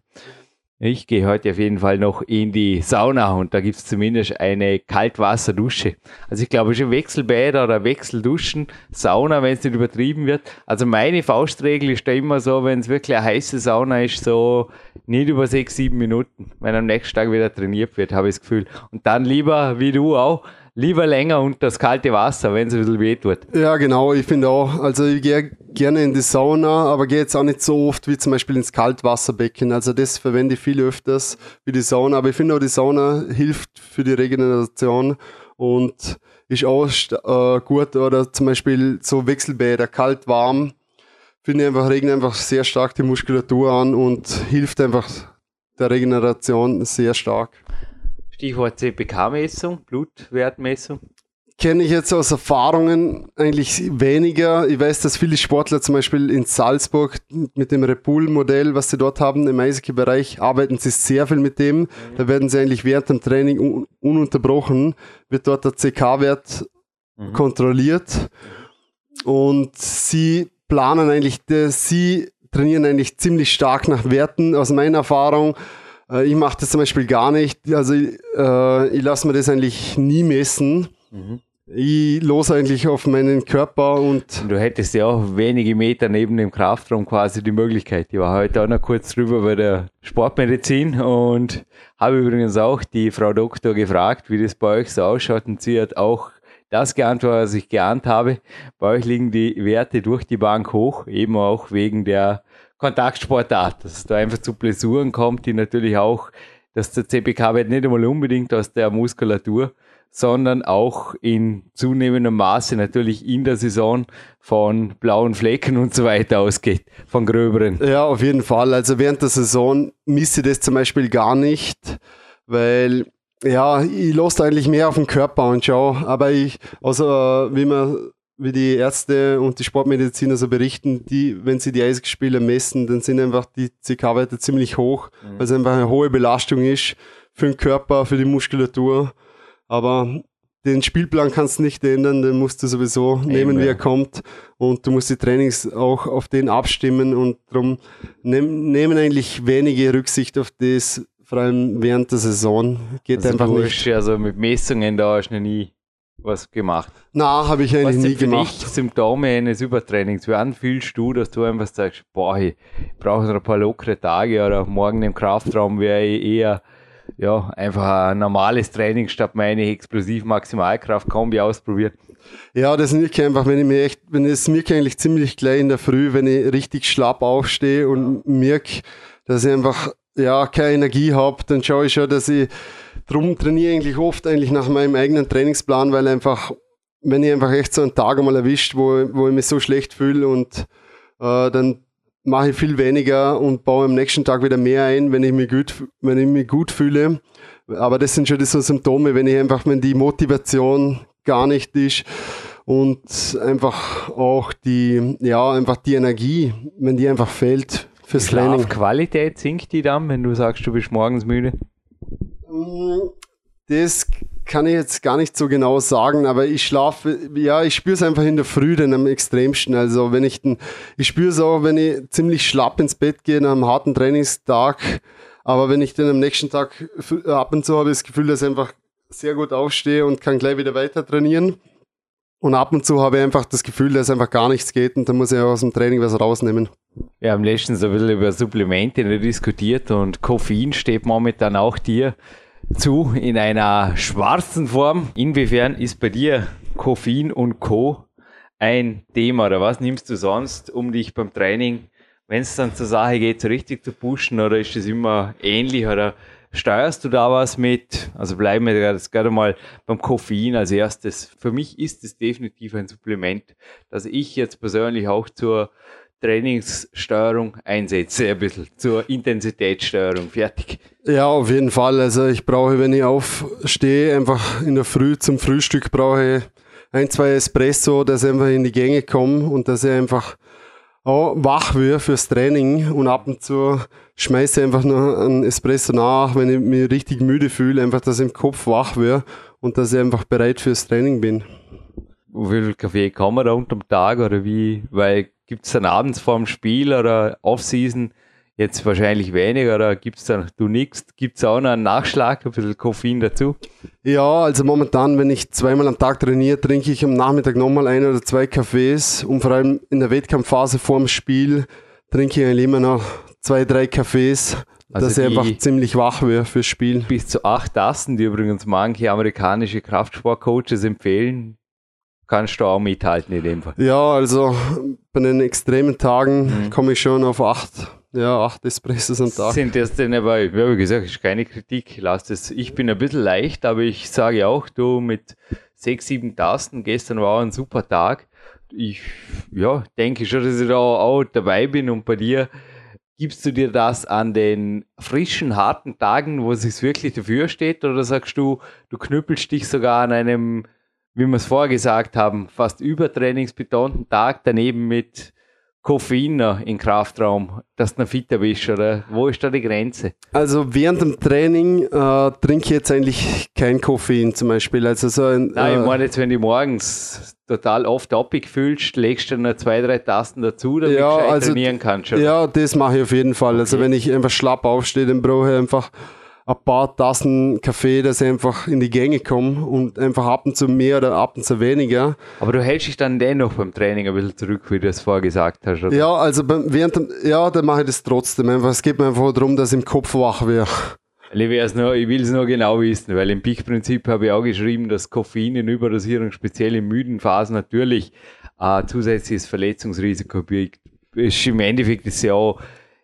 Ich gehe heute auf jeden Fall noch in die Sauna und da gibt es zumindest eine Kaltwasserdusche. Also ich glaube schon Wechselbäder oder Wechselduschen, Sauna, wenn es nicht übertrieben wird. Also meine Faustregel ist da immer so, wenn es wirklich eine heiße Sauna ist, so nicht über sechs, sieben Minuten. Wenn am nächsten Tag wieder trainiert wird, habe ich das Gefühl. Und dann lieber, wie du auch, lieber länger unter das kalte Wasser, wenn es ein bisschen weh tut. Ja, genau, ich finde auch. Also ich gehe gerne in die Sauna, aber gehe jetzt auch nicht so oft wie zum Beispiel ins Kaltwasserbecken. Also das verwende ich viel öfters wie die Sauna. Aber ich finde auch, die Sauna hilft für die Regeneration und ist auch äh, gut. Oder zum Beispiel so Wechselbäder, kalt, warm. Finde ich einfach, regen einfach sehr stark die Muskulatur an und hilft einfach der Regeneration sehr stark. Stichwort CPK-Messung, Blutwertmessung? Kenne ich jetzt aus Erfahrungen eigentlich weniger. Ich weiß, dass viele Sportler zum Beispiel in Salzburg mit dem Repul-Modell, was sie dort haben im Eishockey-Bereich, arbeiten sie sehr viel mit dem. Mhm. Da werden sie eigentlich während dem Training un ununterbrochen, wird dort der CK-Wert mhm. kontrolliert. Und sie planen eigentlich, sie trainieren eigentlich ziemlich stark nach Werten. Aus meiner Erfahrung äh, ich mache das zum Beispiel gar nicht. Also äh, ich lasse mir das eigentlich nie messen. Mhm. Ich los eigentlich auf meinen Körper und. Du hättest ja auch wenige Meter neben dem Kraftraum quasi die Möglichkeit. Ich war heute auch noch kurz drüber bei der Sportmedizin und habe übrigens auch die Frau Doktor gefragt, wie das bei euch so ausschaut und sie hat auch das geahnt, was ich geahnt habe. Bei euch liegen die Werte durch die Bank hoch, eben auch wegen der Kontaktsportart, dass es da einfach zu Blessuren kommt, die natürlich auch, dass der CPK-Wert nicht einmal unbedingt aus der Muskulatur, sondern auch in zunehmendem Maße natürlich in der Saison von blauen Flecken und so weiter ausgeht, von gröberen. Ja, auf jeden Fall. Also während der Saison misse ich das zum Beispiel gar nicht, weil ja, ich lasse eigentlich mehr auf den Körper anschauen, aber ich, also wie man wie die Ärzte und die Sportmediziner so berichten, die, wenn sie die Eisspieler messen, dann sind einfach die CK-Werte ziemlich hoch, mhm. weil es einfach eine hohe Belastung ist für den Körper, für die Muskulatur. Aber den Spielplan kannst du nicht ändern, den musst du sowieso Eben, nehmen, wie er kommt. Und du musst die Trainings auch auf den abstimmen und darum nehm, nehmen eigentlich wenige Rücksicht auf das, vor allem während der Saison. Geht also einfach du nicht. Also mit Messungen da du noch nie was gemacht. Na, habe ich eigentlich was nie gemacht. Dich Symptome eines Übertrainings. Wann fühlst du, dass du einfach sagst, boah, ich brauche noch ein paar lockere Tage oder morgen im Kraftraum wäre ich eher ja, einfach ein normales Training statt meine Explosiv-Maximalkraft-Kombi ausprobiert. Ja, das merke ich einfach, wenn ich mir echt, wenn es merke eigentlich ziemlich gleich in der Früh, wenn ich richtig schlapp aufstehe und merke, dass ich einfach, ja, keine Energie habe, dann schaue ich schon, dass ich, drum trainiere eigentlich oft eigentlich nach meinem eigenen Trainingsplan, weil einfach, wenn ich einfach echt so einen Tag einmal erwischt, wo, wo ich mich so schlecht fühle und äh, dann mache ich viel weniger und baue am nächsten Tag wieder mehr ein, wenn ich mich gut, wenn ich mich gut fühle. Aber das sind schon so Symptome, wenn ich einfach, wenn die Motivation gar nicht ist und einfach auch die, ja, einfach die Energie, wenn die einfach fehlt fürs Training. Qualität sinkt die dann, wenn du sagst, du bist morgens müde? Das kann ich jetzt gar nicht so genau sagen, aber ich schlafe, ja, ich spüre es einfach in der Früh dann am extremsten. Also wenn ich den, ich spüre es auch, wenn ich ziemlich schlapp ins Bett gehe nach einem harten Trainingstag, aber wenn ich dann am nächsten Tag ab und zu habe das Gefühl, dass ich einfach sehr gut aufstehe und kann gleich wieder weiter trainieren. Und ab und zu habe ich einfach das Gefühl, dass einfach gar nichts geht und dann muss ich aus dem Training was rausnehmen. Wir haben letztens ein bisschen über Supplemente diskutiert und Koffein steht momentan auch dir zu in einer schwarzen Form. Inwiefern ist bei dir Koffein und Co. ein Thema oder was nimmst du sonst, um dich beim Training, wenn es dann zur Sache geht, so richtig zu pushen oder ist es immer ähnlich oder steuerst du da was mit? Also bleiben wir jetzt gerade mal beim Koffein als erstes. Für mich ist es definitiv ein Supplement, das ich jetzt persönlich auch zur Trainingssteuerung einsetze, ein bisschen zur Intensitätssteuerung. Fertig. Ja, auf jeden Fall. Also ich brauche, wenn ich aufstehe, einfach in der Früh zum Frühstück brauche ich ein, zwei Espresso, dass ich einfach in die Gänge komme und dass ich einfach auch wach wird fürs Training und ab und zu schmeiße einfach noch einen Espresso nach, wenn ich mich richtig müde fühle, einfach, dass ich im Kopf wach wird und dass ich einfach bereit fürs Training bin. Wie viel Kaffee kann man da unterm Tag oder wie? Weil Gibt es dann abends vorm Spiel oder Off-Season jetzt wahrscheinlich weniger oder gibt es dann, du nix, gibt es auch noch einen Nachschlag, ein bisschen Koffein dazu? Ja, also momentan, wenn ich zweimal am Tag trainiere, trinke ich am Nachmittag nochmal ein oder zwei Kaffees und vor allem in der Wettkampfphase vorm Spiel trinke ich eigentlich immer noch zwei, drei Kaffees, also dass ich einfach ziemlich wach wäre fürs Spiel. Bis zu acht Tassen, die übrigens manche amerikanische Kraftsportcoaches empfehlen, kannst du auch mithalten in dem Fall. Ja, also bei den extremen Tagen mhm. komme ich schon auf acht, ja, acht Espressos am Tag. Sind das denn aber, wie gesagt, ist keine Kritik, lass das. Ich bin ein bisschen leicht, aber ich sage auch, du mit sechs, sieben Tasten, gestern war ein super Tag. Ich, ja, denke schon, dass ich da auch dabei bin und bei dir gibst du dir das an den frischen, harten Tagen, wo es sich wirklich dafür steht, oder sagst du, du knüppelst dich sogar an einem wie wir es vorher gesagt haben, fast übertrainingsbetonten Tag daneben mit Koffein in Kraftraum, dass du fitter bist, oder wo ist da die Grenze? Also während dem Training äh, trinke ich jetzt eigentlich kein Koffein zum Beispiel. Also so ein, Nein, äh, ich meine jetzt, wenn du morgens total oft abig fühlst, legst du noch zwei, drei Tasten dazu, damit ja, du also, trainieren kannst. Oder? Ja, das mache ich auf jeden Fall. Also okay. Also wenn ich einfach schlapp aufstehe, dann brauche ich einfach ein paar Tassen Kaffee, dass ich einfach in die Gänge komme und einfach ab und zu mehr oder ab und zu weniger. Aber du hältst dich dann dennoch beim Training ein bisschen zurück, wie du es vorher gesagt hast. Oder? Ja, also während, ja, dann mache ich das trotzdem. Einfach, es geht mir einfach darum, dass ich im Kopf wach wäre. Ich, ich will es nur genau wissen, weil im Peak-Prinzip habe ich auch geschrieben, dass Koffein in Überdosierung speziell in müden Phasen natürlich ein zusätzliches Verletzungsrisiko birgt. Im Endeffekt ist ja auch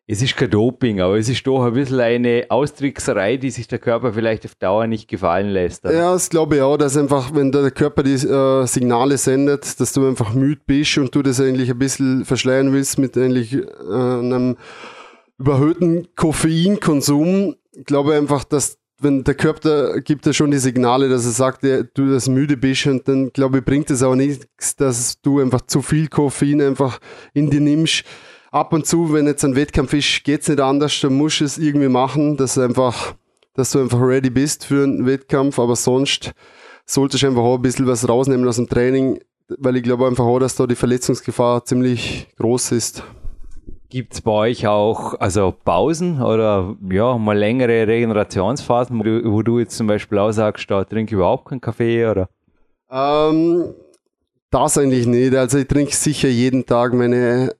es ist kein Doping, aber es ist doch ein bisschen eine Austrickserei, die sich der Körper vielleicht auf Dauer nicht gefallen lässt. Ja, das glaube ich auch, dass einfach, wenn der Körper die äh, Signale sendet, dass du einfach müde bist und du das eigentlich ein bisschen verschleiern willst mit eigentlich äh, einem überhöhten Koffeinkonsum, glaube ich einfach, dass wenn der Körper gibt ja schon die Signale, dass er sagt, ja, du das müde bist und dann glaube ich bringt es auch nichts, dass du einfach zu viel Koffein einfach in dir nimmst ab und zu, wenn jetzt ein Wettkampf ist, geht es nicht anders, dann musst du es irgendwie machen, dass, einfach, dass du einfach ready bist für einen Wettkampf, aber sonst solltest du einfach auch ein bisschen was rausnehmen aus dem Training, weil ich glaube einfach auch, dass da die Verletzungsgefahr ziemlich groß ist. Gibt es bei euch auch also Pausen oder ja, mal längere Regenerationsphasen, wo du, wo du jetzt zum Beispiel auch sagst, da trinke ich überhaupt keinen Kaffee oder? Ähm, das eigentlich nicht. Also ich trinke sicher jeden Tag meine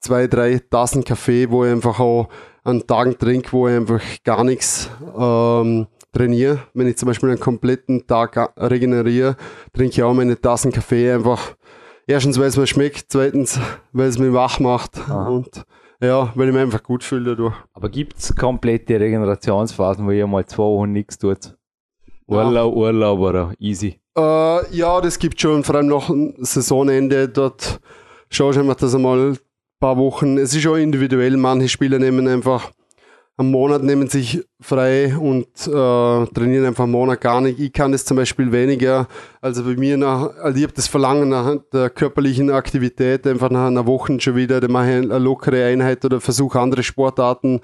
zwei, drei Tassen Kaffee, wo ich einfach auch an Tagen trinke, wo ich einfach gar nichts ähm, trainiere. Wenn ich zum Beispiel einen kompletten Tag regeneriere, trinke ich auch meine Tassen Kaffee einfach. Erstens, weil es mir schmeckt, zweitens, weil es mich wach macht Aha. und ja, weil ich mich einfach gut fühle dadurch. Aber gibt es komplette Regenerationsphasen, wo ihr mal zwei Wochen nichts tut? Urlaub, ja. Urlaub oder easy? Äh, ja, das gibt schon, vor allem nach Saisonende, dort schaue ich einfach, dass einmal paar Wochen. Es ist auch individuell. Manche Spieler nehmen einfach einen Monat nehmen sich frei und äh, trainieren einfach einen Monat gar nicht. Ich kann das zum Beispiel weniger. Also bei mir nach, also ich habe das Verlangen nach der körperlichen Aktivität einfach nach einer Woche schon wieder. Dann mache ich eine lockere Einheit oder versuche andere Sportarten,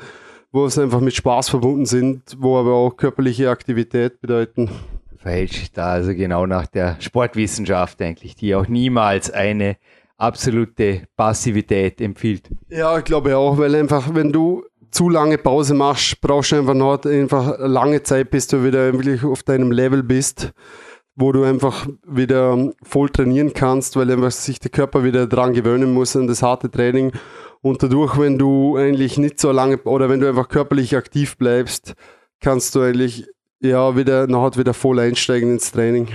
wo es einfach mit Spaß verbunden sind, wo aber auch körperliche Aktivität bedeuten. Sich da also genau nach der Sportwissenschaft eigentlich, die auch niemals eine absolute Passivität empfiehlt. Ja, ich glaube auch, weil einfach, wenn du zu lange Pause machst, brauchst du einfach noch einfach lange Zeit, bis du wieder wirklich auf deinem Level bist, wo du einfach wieder voll trainieren kannst, weil einfach sich der Körper wieder dran gewöhnen muss an das harte Training. Und dadurch, wenn du eigentlich nicht so lange oder wenn du einfach körperlich aktiv bleibst, kannst du eigentlich ja wieder nachher wieder voll einsteigen ins Training.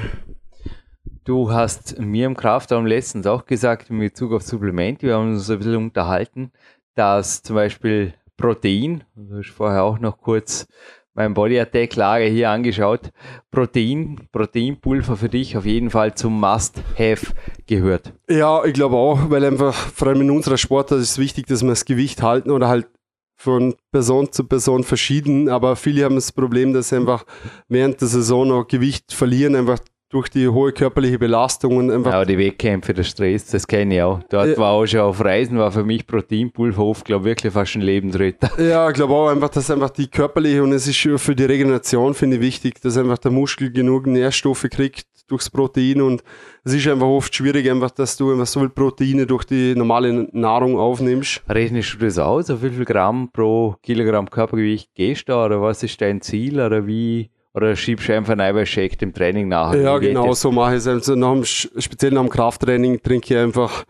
Du hast mir im Kraftraum letztens auch gesagt, in Bezug auf Supplemente, wir haben uns ein bisschen unterhalten, dass zum Beispiel Protein, du hast vorher auch noch kurz mein Body Attack Lager hier angeschaut, Protein, Proteinpulver für dich auf jeden Fall zum Must-Have gehört. Ja, ich glaube auch, weil einfach, vor allem in unserer Sportart ist es wichtig, dass wir das Gewicht halten oder halt von Person zu Person verschieden, aber viele haben das Problem, dass sie einfach während der Saison noch Gewicht verlieren, einfach durch die hohe körperliche Belastung und einfach. Ja, die Wettkämpfe, der Stress, das kenne ich auch. Dort ja. war auch schon auf Reisen, war für mich Proteinpulver oft, glaube ich, wirklich fast ein Lebensretter. Ja, ich glaube auch einfach, dass einfach die körperliche und es ist für die Regeneration, finde ich wichtig, dass einfach der Muskel genug Nährstoffe kriegt durchs Protein und es ist einfach oft schwierig, einfach, dass du einfach so viel Proteine durch die normale Nahrung aufnimmst. Rechnest du das aus? Auf wie viel Gramm pro Kilogramm Körpergewicht gehst du da oder was ist dein Ziel oder wie? Oder schiebst du einfach einen Eiweißshake im Training nach? Ja, genau so mache ich es. Also nach dem, speziell nach dem Krafttraining trinke ich einfach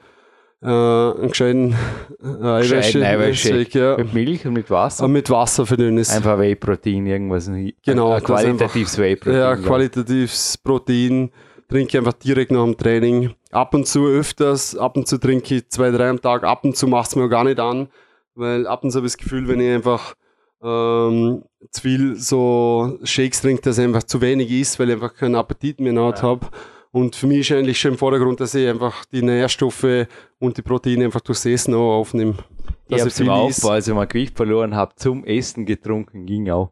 äh, einen gescheiten äh, Eiweißshake. Ja. Mit Milch und mit Wasser? Und mit Wasser für dünnes. Einfach Whey-Protein, irgendwas. Genau. Ein, qualitatives Whey-Protein. Ja, qualitatives Protein trinke ich einfach direkt nach dem Training. Ab und zu öfters, ab und zu trinke ich zwei, drei am Tag, ab und zu macht es mir gar nicht an, weil ab und zu habe ich das Gefühl, wenn ich einfach ähm, zu viel so Shakes trinkt, dass einfach zu wenig ist, weil ich einfach keinen Appetit mehr ja. habe. Und für mich ist eigentlich schon im Vordergrund, dass ich einfach die Nährstoffe und die Proteine einfach durchs Essen auch aufnehme. Ich habe im Aufbau, als ich mal Gewicht verloren habe, zum Essen getrunken, ging auch.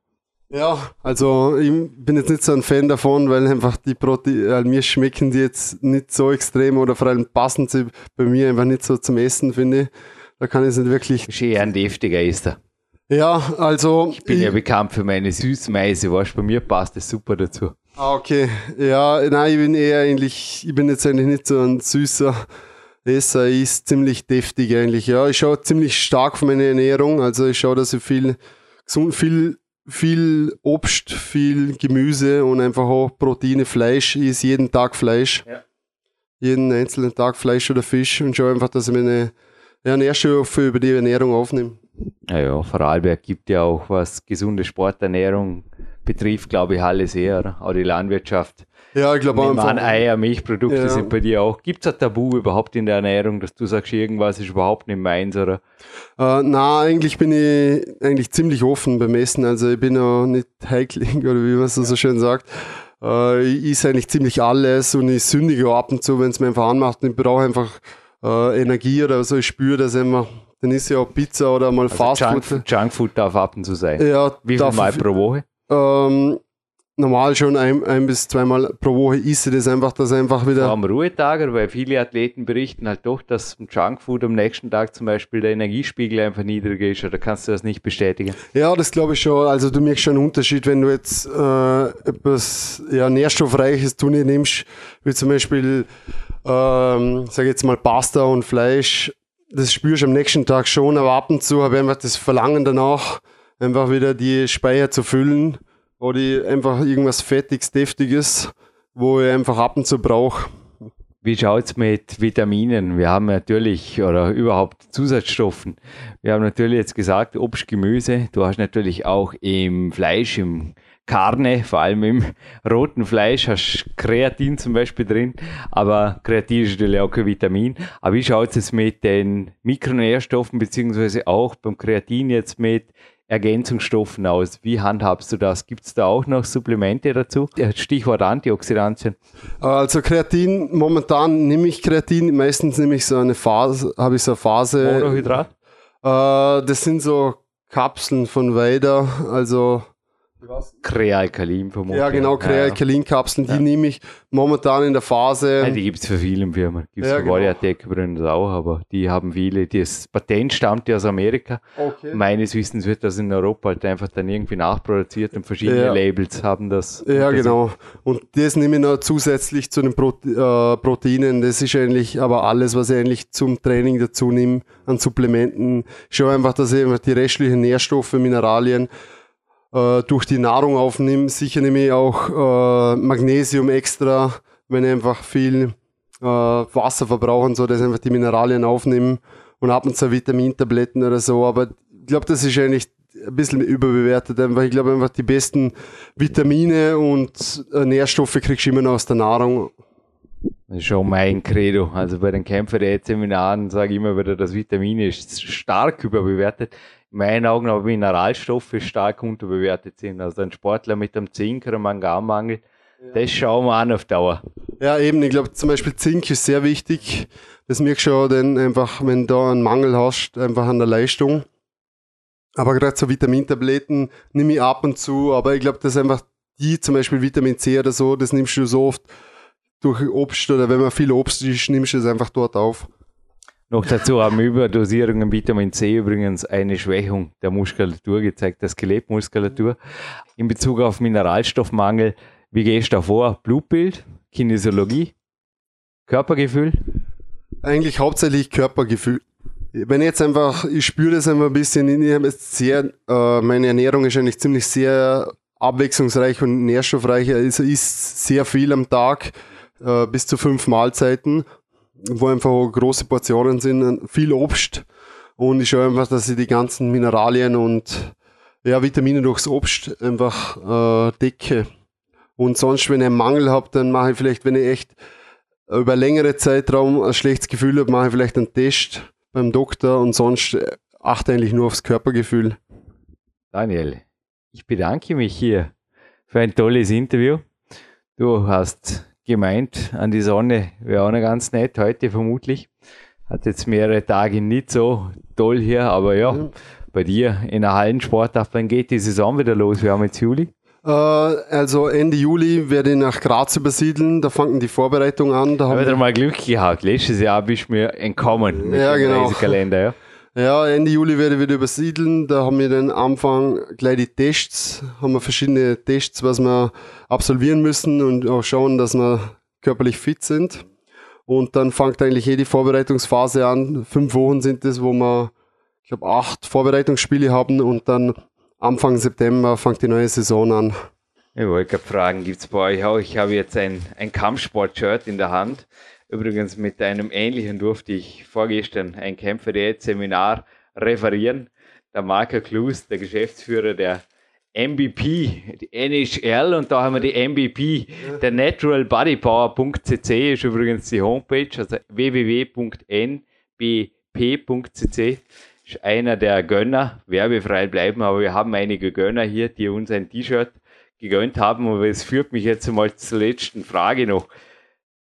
Ja, also ich bin jetzt nicht so ein Fan davon, weil einfach die Proteine, äh, mir schmecken die jetzt nicht so extrem oder vor allem passen sie bei mir einfach nicht so zum Essen, finde ich. Da kann ich es nicht wirklich. Ist eher ein deftiger Ester. Ja, also. Ich bin ich, ja bekannt für meine Süßmeise, weißt du, bei mir passt das super dazu. Ah, okay. Ja, nein, ich bin eher eigentlich, ich bin jetzt eigentlich nicht so ein süßer Esser, ich ist ziemlich deftig eigentlich, ja. Ich schaue ziemlich stark auf meine Ernährung, also ich schaue, dass ich viel gesund, viel, viel Obst, viel Gemüse und einfach auch Proteine, Fleisch, ich esse jeden Tag Fleisch. Ja. Jeden einzelnen Tag Fleisch oder Fisch und schaue einfach, dass ich meine ja, Nährstoffe über die Ernährung aufnehme. Naja, Vorarlberg gibt ja auch, was gesunde Sporternährung betrifft, glaube ich, alles eher. Auch die Landwirtschaft. Ja, ich glaube einfach. An Eier, Milchprodukte ja. sind bei dir auch. Gibt es ein Tabu überhaupt in der Ernährung, dass du sagst, irgendwas ist überhaupt nicht meins, oder? Äh, na, eigentlich bin ich eigentlich ziemlich offen beim Essen. Also ich bin auch nicht Heikling, oder wie man so, ja. so schön sagt. Äh, ich isse eigentlich ziemlich alles und ich sündige auch ab und zu, wenn es mir einfach anmacht. Ich brauche einfach äh, Energie oder so. Ich spüre das immer. Dann ist ja auch Pizza oder mal also Fastfood. Junk, Junkfood darf ab und zu sein. Ja, Wie viel Mal pro Woche? Ähm, normal schon ein, ein bis zweimal pro Woche isse das einfach, dass einfach wieder. Am Ruhetag, weil viele Athleten berichten halt doch, dass im Junkfood am nächsten Tag zum Beispiel der Energiespiegel einfach niedriger ist, oder kannst du das nicht bestätigen? Ja, das glaube ich schon. Also du merkst schon einen Unterschied, wenn du jetzt äh, etwas ja, Nährstoffreiches zu dir nimmst, wie zum Beispiel, ähm, sag jetzt mal Pasta und Fleisch. Das spürst du am nächsten Tag schon, aber ab und zu habe ich einfach das Verlangen danach, einfach wieder die Speicher zu füllen oder einfach irgendwas Fettiges, Deftiges, wo ich einfach ab und zu brauche. Wie schaut es mit Vitaminen? Wir haben natürlich, oder überhaupt Zusatzstoffen. Wir haben natürlich jetzt gesagt, Obst, Gemüse. Du hast natürlich auch im Fleisch, im Karne, vor allem im roten Fleisch, hast Kreatin zum Beispiel drin. Aber Kreatin ist natürlich auch kein Vitamin. Aber wie schaut es mit den Mikronährstoffen, beziehungsweise auch beim Kreatin jetzt mit Ergänzungsstoffen aus? Wie handhabst du das? Gibt es da auch noch Supplemente dazu? Stichwort Antioxidantien. Also Kreatin, momentan nehme ich Kreatin, meistens nehme ich so eine Phase, habe ich so eine Phase. Monohydrat? Äh, das sind so Kapseln von Weider, also Krealkalin vermutlich. Ja, genau, Krealkalin-Kapseln, die ja. nehme ich momentan in der Phase. Ja, die gibt es für viele Firmen. Gibt es ja, für genau. Übrigens auch, aber die haben viele. Das Patent stammt ja aus Amerika. Okay. Meines Wissens wird das in Europa halt einfach dann irgendwie nachproduziert und verschiedene ja. Labels haben das. Ja, genau. Und das nehme ich noch zusätzlich zu den Prote äh, Proteinen. Das ist eigentlich aber alles, was ich eigentlich zum Training dazu nehme an Supplementen. Schau einfach, dass ich einfach die restlichen Nährstoffe, Mineralien äh, durch die Nahrung aufnehme. Sicher nehme ich auch äh, Magnesium extra, wenn ich einfach viel äh, Wasser verbrauche und so, dass ich einfach die Mineralien aufnehme und ab und zu Vitamintabletten oder so. Aber ich glaube, das ist eigentlich ein bisschen überbewertet. Einfach, ich glaube einfach, die besten Vitamine und äh, Nährstoffe kriegst du immer noch aus der Nahrung. Das ist schon mein Credo. Also bei den Kämpfer-Seminaren sage ich immer wieder, das Vitamin ist stark überbewertet meinen Augen aber Mineralstoffe stark unterbewertet sind. Also ein Sportler mit einem Zink oder Manganmangel, ja. das schauen wir an auf Dauer. Ja, eben, ich glaube zum Beispiel Zink ist sehr wichtig. Das merkst du schon, denn einfach, wenn du da einen Mangel hast, einfach an der Leistung. Aber gerade so Vitamintabletten nehme ich ab und zu, aber ich glaube, dass einfach die, zum Beispiel Vitamin C oder so, das nimmst du so oft durch Obst oder wenn man viel Obst isst, nimmst du es einfach dort auf. Noch dazu haben Überdosierungen Vitamin C übrigens eine Schwächung der Muskulatur gezeigt, der Skelettmuskulatur. In Bezug auf Mineralstoffmangel, wie gehst du da vor? Blutbild, Kinesiologie, Körpergefühl? Eigentlich hauptsächlich Körpergefühl. Wenn ich jetzt einfach, ich spüre das einfach ein bisschen, ich habe jetzt sehr, äh, meine Ernährung ist eigentlich ziemlich sehr abwechslungsreich und nährstoffreich. Also isst sehr viel am Tag, äh, bis zu fünf Mahlzeiten wo einfach große Portionen sind, viel Obst. Und ich schaue einfach, dass ich die ganzen Mineralien und ja, Vitamine durchs Obst einfach äh, decke. Und sonst, wenn ich einen Mangel habe, dann mache ich vielleicht, wenn ich echt über längere Zeitraum ein schlechtes Gefühl habe, mache ich vielleicht einen Test beim Doktor und sonst achte eigentlich nur aufs Körpergefühl. Daniel, ich bedanke mich hier für ein tolles Interview. Du hast gemeint, an die Sonne wäre auch noch ganz nett heute vermutlich. Hat jetzt mehrere Tage nicht so toll hier, aber ja, mhm. bei dir in der Hallensportart, wann geht die Saison wieder los? Wir haben jetzt Juli. Äh, also Ende Juli werde ich nach Graz übersiedeln, da fangen die Vorbereitungen an. Da haben wir mal Glück gehabt. Letztes Jahr bist du mir entkommen mit ja, dem genau. Reisekalender. Ja. Ja, Ende Juli werde ich wieder übersiedeln. Da haben wir den Anfang gleich die Tests, haben wir verschiedene Tests, was wir absolvieren müssen und auch schauen, dass wir körperlich fit sind. Und dann fängt eigentlich eh die Vorbereitungsphase an. Fünf Wochen sind es, wo wir, ich glaube, acht Vorbereitungsspiele haben und dann Anfang September fängt die neue Saison an. Ich wollte gerade fragen, gibt es bei euch auch? Ich habe jetzt ein, ein Kampfsport-Shirt in der Hand. Übrigens mit einem ähnlichen durfte ich vorgestern ein Kämpfer-Seminar referieren. der Marco Klus, der Geschäftsführer der MVP, die NHL und da haben wir die MVP, der naturalbodypower.cc ist übrigens die Homepage, also www.nbp.cc ist einer der Gönner, werbefrei bleiben, aber wir haben einige Gönner hier, die uns ein T-Shirt gegönnt haben, aber es führt mich jetzt mal zur letzten Frage noch.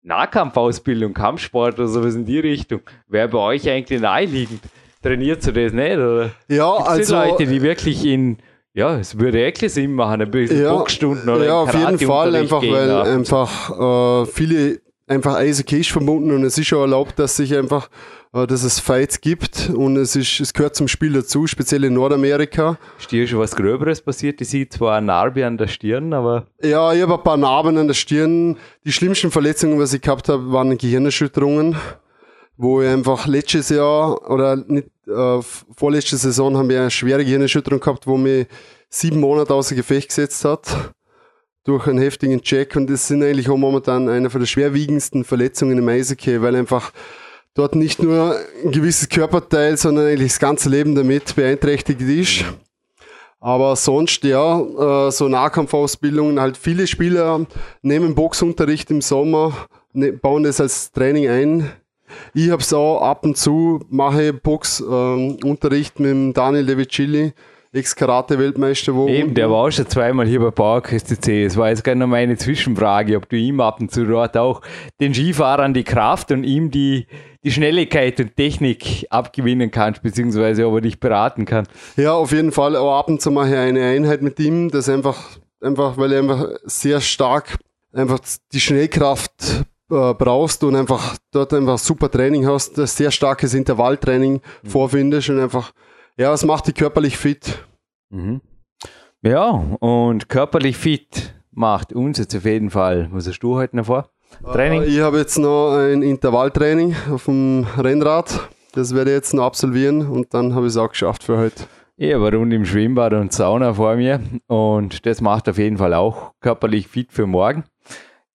Nahkampfausbildung, Kampfsport oder sowas in die Richtung, wäre bei euch eigentlich naheliegend? Trainiert ihr das nicht? Oder ja, Gibt's also. Leute, die wirklich in ja, es würde wirklich Sinn machen, ein bisschen ja, Boxstunden oder Ja, auf jeden Fall, einfach gehen weil einfach äh, viele einfach ist verbunden und es ist schon erlaubt, dass sich einfach, äh, dass es Fights gibt und es ist, es gehört zum Spiel dazu, speziell in Nordamerika. Ist dir schon was Gröberes passiert? Ich sehe zwar eine Narbe an der Stirn, aber Ja, ich habe ein paar Narben an der Stirn. Die schlimmsten Verletzungen, was ich gehabt habe, waren Gehirnerschütterungen, wo ich einfach letztes Jahr oder nicht, äh, vorletzte Saison haben wir eine schwere Gehirnerschütterung gehabt, wo mich sieben Monate außer Gefecht gesetzt hat durch einen heftigen Check und das sind eigentlich auch momentan eine von der schwerwiegendsten Verletzungen im Eishockey, weil einfach dort nicht nur ein gewisses Körperteil, sondern eigentlich das ganze Leben damit beeinträchtigt ist. Aber sonst, ja, äh, so Nahkampfausbildungen, halt viele Spieler nehmen Boxunterricht im Sommer, ne, bauen das als Training ein. Ich hab's auch ab und zu, mache Boxunterricht mit dem Daniel De Vicilli, Ex-Karate-Weltmeister. wo eben, der war auch schon zweimal hier bei PowerQuest CC. Es war jetzt gerne noch meine Zwischenfrage, ob du ihm ab und zu dort auch den Skifahrern die Kraft und ihm die, die Schnelligkeit und Technik abgewinnen kannst, beziehungsweise ob er dich beraten kann. Ja, auf jeden Fall. Aber ab und zu mache ich eine Einheit mit ihm, das einfach, einfach, weil er einfach sehr stark einfach die Schnellkraft äh, brauchst und einfach dort einfach super Training hast, sehr starkes Intervalltraining vorfindest und einfach, ja, es macht dich körperlich fit. Mhm. Ja, und körperlich fit macht uns jetzt auf jeden Fall. Was hast du heute noch vor? Training? Äh, Ich habe jetzt noch ein Intervalltraining auf dem Rennrad. Das werde ich jetzt noch absolvieren und dann habe ich es auch geschafft für heute. Ich habe Runde im Schwimmbad und Sauna vor mir und das macht auf jeden Fall auch körperlich fit für morgen.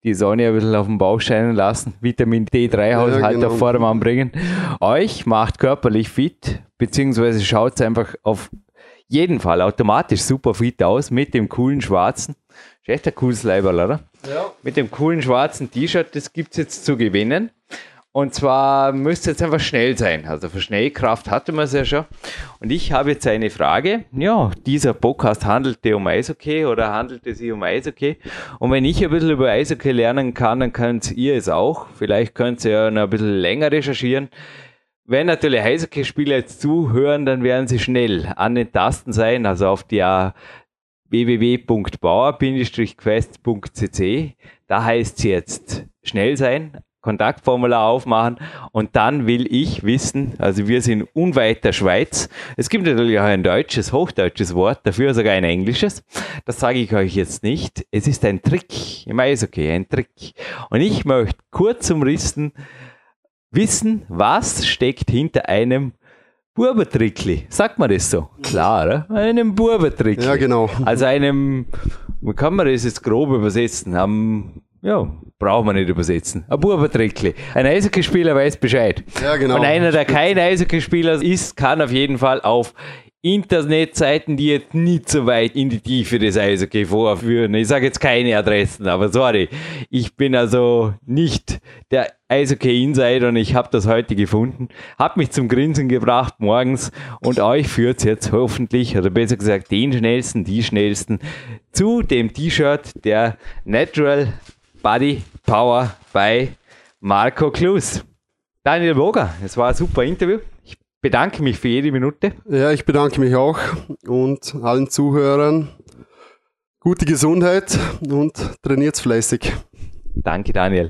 Die Sonne ein bisschen auf den Bauch scheinen lassen, Vitamin D3-Haushalt Ja, genau. auf Vordermann bringen. Euch macht körperlich fit, beziehungsweise schaut einfach auf jeden Fall automatisch super fit aus mit dem coolen schwarzen. Ist echt ein cooles Leiberl, oder? Ja. mit dem coolen schwarzen T-Shirt, das gibt es jetzt zu gewinnen. Und zwar müsste jetzt einfach schnell sein. Also für Schnellkraft hatte man es ja schon. Und ich habe jetzt eine Frage. Ja, dieser Podcast handelte um Eishockey oder handelte sich um Eishockey? Und wenn ich ein bisschen über Eishockey lernen kann, dann könnt ihr es auch. Vielleicht könnt ihr ja noch ein bisschen länger recherchieren. Wenn natürlich Eishockey-Spieler jetzt zuhören, dann werden sie schnell an den Tasten sein, also auf der www.bauer-quest.cc. Da heißt es jetzt schnell sein, Kontaktformular aufmachen und dann will ich wissen, also wir sind unweit der Schweiz. Es gibt natürlich auch ein deutsches, hochdeutsches Wort, dafür sogar ein englisches. Das sage ich euch jetzt nicht. Es ist ein Trick im Eishockey, ein Trick. Und ich möchte kurz umrissen wissen, was steckt hinter einem Burbertrickli. Sagt man das so? Klar, oder? Einem Burbertrickli. Ja, genau. Also einem, wie kann man das jetzt grob übersetzen? Am, ja, braucht man nicht übersetzen. Ein Burbertrickli. Ein Eishockeyspieler weiß Bescheid. Ja, genau. Und einer, der kein Eishockeyspieler ist, kann auf jeden Fall auf Internetseiten, die jetzt nicht so weit in die Tiefe des Eishockey vorführen. Ich sage jetzt keine Adressen, aber sorry. Ich bin also nicht der Eishockey-Insider und ich habe das heute gefunden. Hat mich zum Grinsen gebracht morgens und euch führt jetzt hoffentlich, oder besser gesagt den schnellsten, die schnellsten, zu dem T-Shirt der Natural Body Power bei Marco Klus. Daniel Boger, es war ein super Interview. Ich bedanke mich für jede Minute. Ja, ich bedanke mich auch und allen Zuhörern gute Gesundheit und trainiert fleißig. Danke, Daniel.